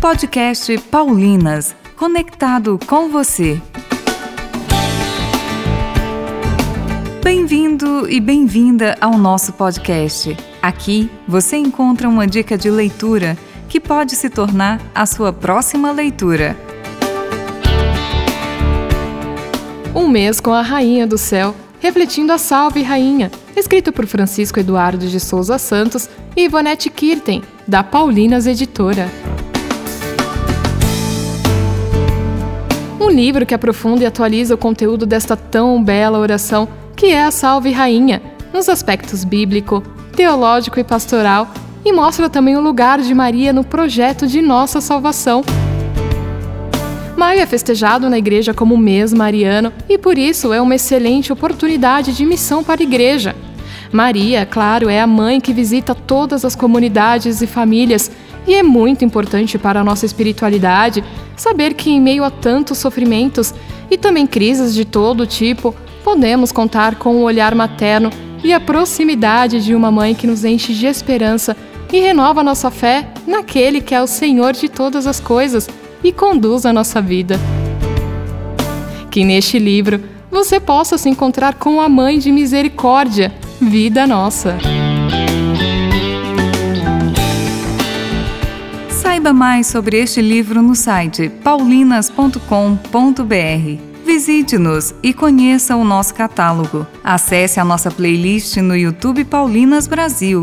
Podcast Paulinas, conectado com você. Bem-vindo e bem-vinda ao nosso podcast. Aqui você encontra uma dica de leitura que pode se tornar a sua próxima leitura. Um mês com a Rainha do Céu, refletindo a Salve Rainha, escrito por Francisco Eduardo de Souza Santos e Ivonete Kirten, da Paulinas Editora. Um livro que aprofunda e atualiza o conteúdo desta tão bela oração que é a Salve Rainha, nos aspectos bíblico, teológico e pastoral, e mostra também o lugar de Maria no projeto de nossa salvação. Maio é festejado na igreja como mês mariano e por isso é uma excelente oportunidade de missão para a igreja. Maria, claro, é a mãe que visita todas as comunidades e famílias e é muito importante para a nossa espiritualidade saber que, em meio a tantos sofrimentos e também crises de todo tipo, podemos contar com o olhar materno e a proximidade de uma mãe que nos enche de esperança e renova nossa fé naquele que é o Senhor de todas as coisas e conduz a nossa vida. Que neste livro você possa se encontrar com a Mãe de Misericórdia, vida nossa. Saiba mais sobre este livro no site paulinas.com.br. Visite-nos e conheça o nosso catálogo. Acesse a nossa playlist no YouTube Paulinas Brasil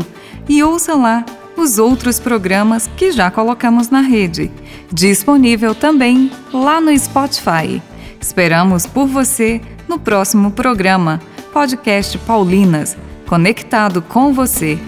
e ouça lá os outros programas que já colocamos na rede. Disponível também lá no Spotify. Esperamos por você no próximo programa, Podcast Paulinas, conectado com você.